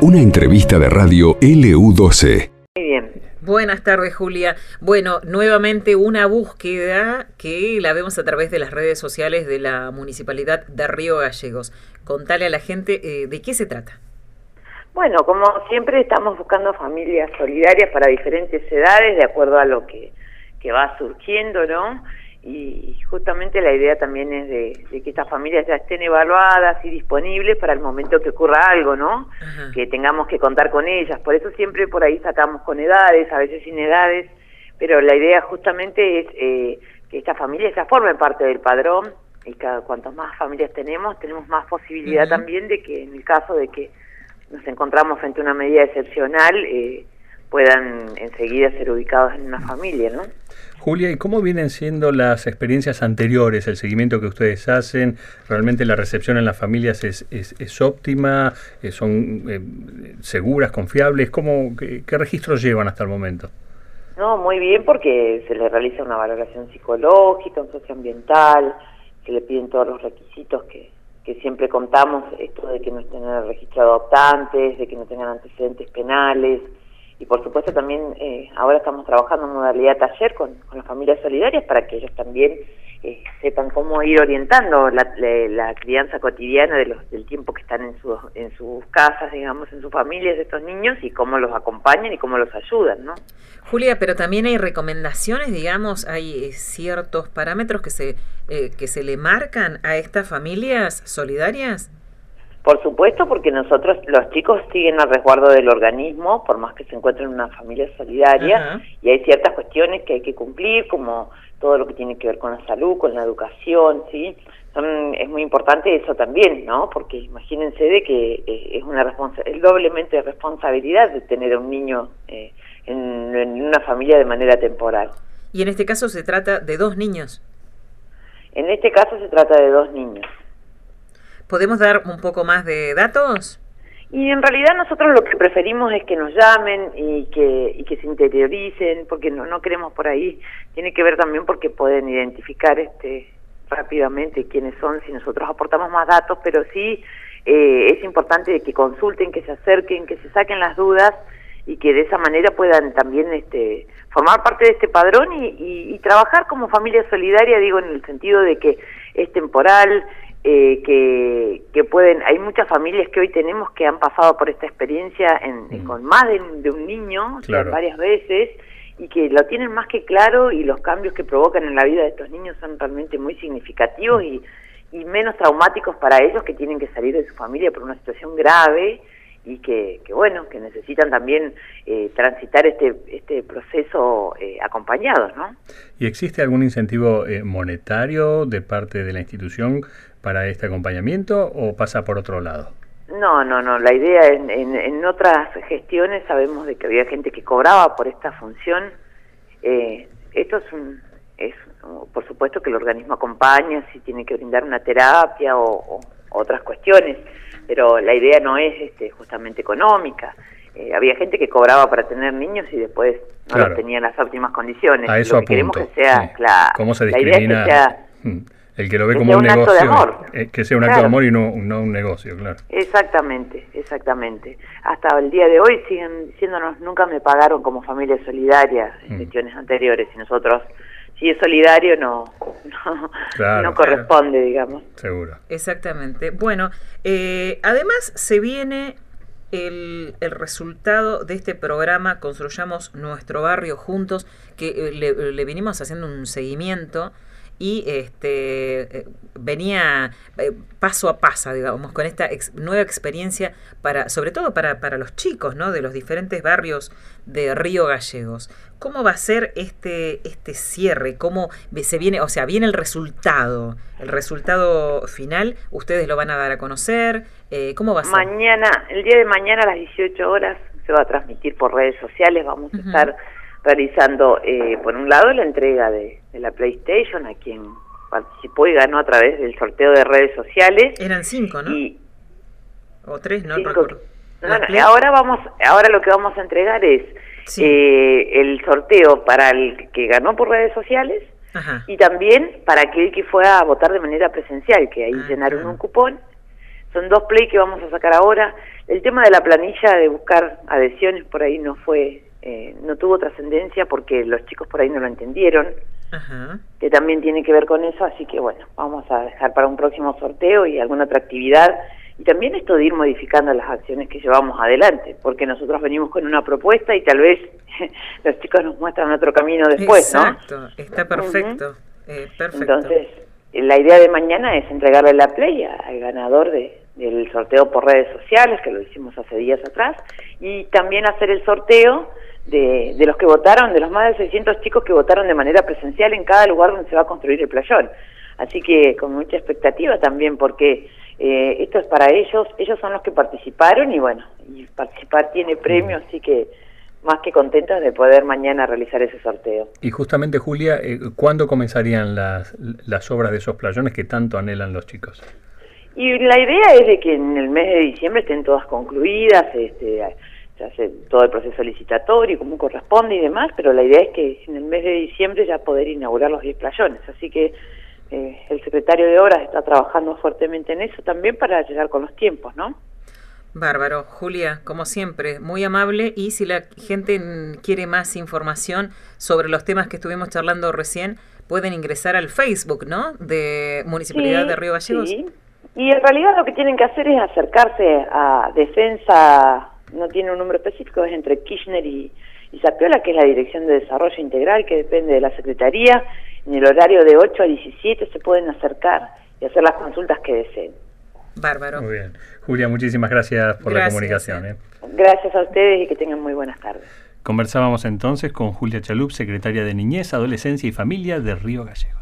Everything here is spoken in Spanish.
Una entrevista de radio LU12. Muy bien. Buenas tardes, Julia. Bueno, nuevamente una búsqueda que la vemos a través de las redes sociales de la Municipalidad de Río Gallegos. Contale a la gente eh, de qué se trata. Bueno, como siempre estamos buscando familias solidarias para diferentes edades, de acuerdo a lo que, que va surgiendo, ¿no? Y justamente la idea también es de, que estas familias ya estén evaluadas y disponibles para el momento que ocurra algo, ¿no? Que tengamos que contar con ellas. Por eso siempre por ahí sacamos con edades, a veces sin edades, pero la idea justamente es eh, que estas familias ya formen parte del padrón y cada cuantas más familias tenemos, tenemos más posibilidad también de que en el caso de que nos encontramos frente a una medida excepcional, eh, puedan enseguida ser ubicados en una familia, ¿no? Julia, ¿y cómo vienen siendo las experiencias anteriores, el seguimiento que ustedes hacen? ¿Realmente la recepción en las familias es, es, óptima? Eh, ¿Son eh, seguras, confiables? ¿Cómo, qué, registros llevan hasta el momento? No, muy bien porque se le realiza una valoración psicológica, un socioambiental, se le piden todos los requisitos que, que siempre contamos, esto de que no estén registrado adoptantes, de que no tengan antecedentes penales, y por supuesto también eh, ahora estamos trabajando en modalidad taller con, las familias solidarias para que ellos también eh, sepan cómo ir orientando la, crianza cotidiana de los, del tiempo que están en, sus en sus casas, digamos, en sus familias estos niños y cómo los acompañan y cómo los ayudan, ¿no? Julia, pero también hay recomendaciones, digamos, hay eh, ciertos parámetros que se, que se le marcan a estas familias solidarias. Por supuesto, porque nosotros, los chicos siguen al resguardo del organismo, por más que se encuentren en una familia solidaria, y hay ciertas cuestiones que hay que cumplir, como todo lo que tiene que ver con la salud, con la educación, ¿sí? es muy importante eso también, ¿no? Porque imagínense de que eh, es una responsa es doblemente responsabilidad de tener a un niño eh, en, en una familia de manera temporal. Y en este caso se trata de dos niños. En este caso se trata de dos niños. ¿Podemos dar un poco más de datos? Y en realidad nosotros lo que preferimos es que nos llamen y que, y que se interioricen, porque no, no queremos por ahí. Tiene que ver también porque pueden identificar este rápidamente quiénes son si nosotros aportamos más datos, pero sí eh, es importante que consulten, que se acerquen, que se saquen las dudas y que de esa manera puedan también este, formar parte de este padrón y, y, y trabajar como familia solidaria, digo, en el sentido de que es temporal, eh, que, que pueden, hay muchas familias que hoy tenemos que han pasado por esta experiencia en, mm. con más de, un niño varias veces y que lo tienen más que claro y los cambios que provocan en la vida de estos niños son realmente muy significativos y, y menos traumáticos para ellos que tienen que salir de su familia por una situación grave y que, que bueno, que necesitan también eh, transitar este, este proceso eh, acompañados, ¿no? ¿Y existe algún incentivo eh, monetario de parte de la institución para este acompañamiento o pasa por otro lado? No, no, no. La idea en, en, otras gestiones sabemos de que había gente que cobraba por esta función. Eh, esto es, un, es, por supuesto, que el organismo acompaña si tiene que brindar una terapia o, otras cuestiones, pero la idea no es este, justamente económica. Eh, había gente que cobraba para tener niños y después no los tenía en las óptimas condiciones. A eso Lo que queremos que sea, claro, ¿Cómo se discrimina? La idea es que sea. El que lo ve como un, negocio, eh, que sea un acto de amor y no, un negocio, claro. Exactamente, exactamente. Hasta el día de hoy siguen diciéndonos, nunca me pagaron como familia solidaria en mm. gestiones anteriores y nosotros, si es solidario, no, no, corresponde, digamos. Seguro. Exactamente. Bueno, eh, además se viene el, el, resultado de este programa Construyamos Nuestro Barrio Juntos, que eh, le, le vinimos haciendo un seguimiento y este, eh, venía eh, paso a paso, digamos, con esta nueva experiencia, para, sobre todo para, para los chicos ¿no? de los diferentes barrios de Río Gallegos. ¿Cómo va a ser este, este cierre? ¿Cómo se viene, o sea, viene el resultado? El resultado final, ustedes lo van a dar a conocer. Eh, ¿Cómo va a ser? Mañana, el día de mañana a las 18 horas se va a transmitir por redes sociales, vamos a estar realizando, eh, por un lado, la entrega de, la PlayStation a quien participó y ganó a través del sorteo de redes sociales. Eran cinco, ¿no? Y, o tres, no recuerdo. ahora vamos, ahora lo que vamos a entregar es eh, el sorteo para el que ganó por redes sociales y también para aquel que fue a votar de manera presencial, que ahí ah, llenaron un cupón son dos play que vamos a sacar ahora. El tema de la planilla de buscar adhesiones por ahí no fue, eh, no tuvo trascendencia porque los chicos por ahí no lo entendieron, que también tiene que ver con eso, así que bueno, vamos a dejar para un próximo sorteo y alguna otra actividad. Y también esto de ir modificando las acciones que llevamos adelante, porque nosotros venimos con una propuesta y tal vez los chicos nos muestran otro camino después, Exacto, está perfecto, eh, perfecto. Entonces, la idea de mañana es entregarle la play al ganador de, del sorteo por redes sociales, que lo hicimos hace días atrás, y también hacer el sorteo de, de los que votaron, de los más de 600 chicos que votaron de manera presencial en cada lugar donde se va a construir el playón. Así que con mucha expectativa también, porque eh, esto es para ellos, ellos son los que participaron y bueno, y participar tiene premio, así que más que contentos de poder mañana realizar ese sorteo. Y justamente, Julia, eh, ¿cuándo comenzarían las, las obras de esos playones que tanto anhelan los chicos? Y la idea es de que en el mes de diciembre estén todas concluidas, este, se hace todo el proceso licitatorio como corresponde y demás, pero la idea es que en el mes de diciembre ya poder inaugurar los 10 playones. Así que eh, el secretario de Obras está trabajando fuertemente en eso también para llegar con los tiempos, ¿no? Bárbaro. Julia, como siempre, muy amable y si la gente quiere más información sobre los temas que estuvimos charlando recién, pueden ingresar al Facebook, ¿no? De Municipalidad de Río Gallegos. Sí. Y en realidad lo que tienen que hacer es acercarse a Defensa, no tiene un número específico, es entre Kirchner y, y Zapiola, que es la Dirección de Desarrollo Integral, que depende de la Secretaría. En el horario de 8 a 17 se pueden acercar y hacer las consultas que deseen. Bárbaro. Muy bien. Julia, muchísimas gracias por la comunicación. ¿eh? Gracias a ustedes y que tengan muy buenas tardes. Conversábamos entonces con Julia Chalup, secretaria de Niñez, Adolescencia y Familia de Río Gallegos.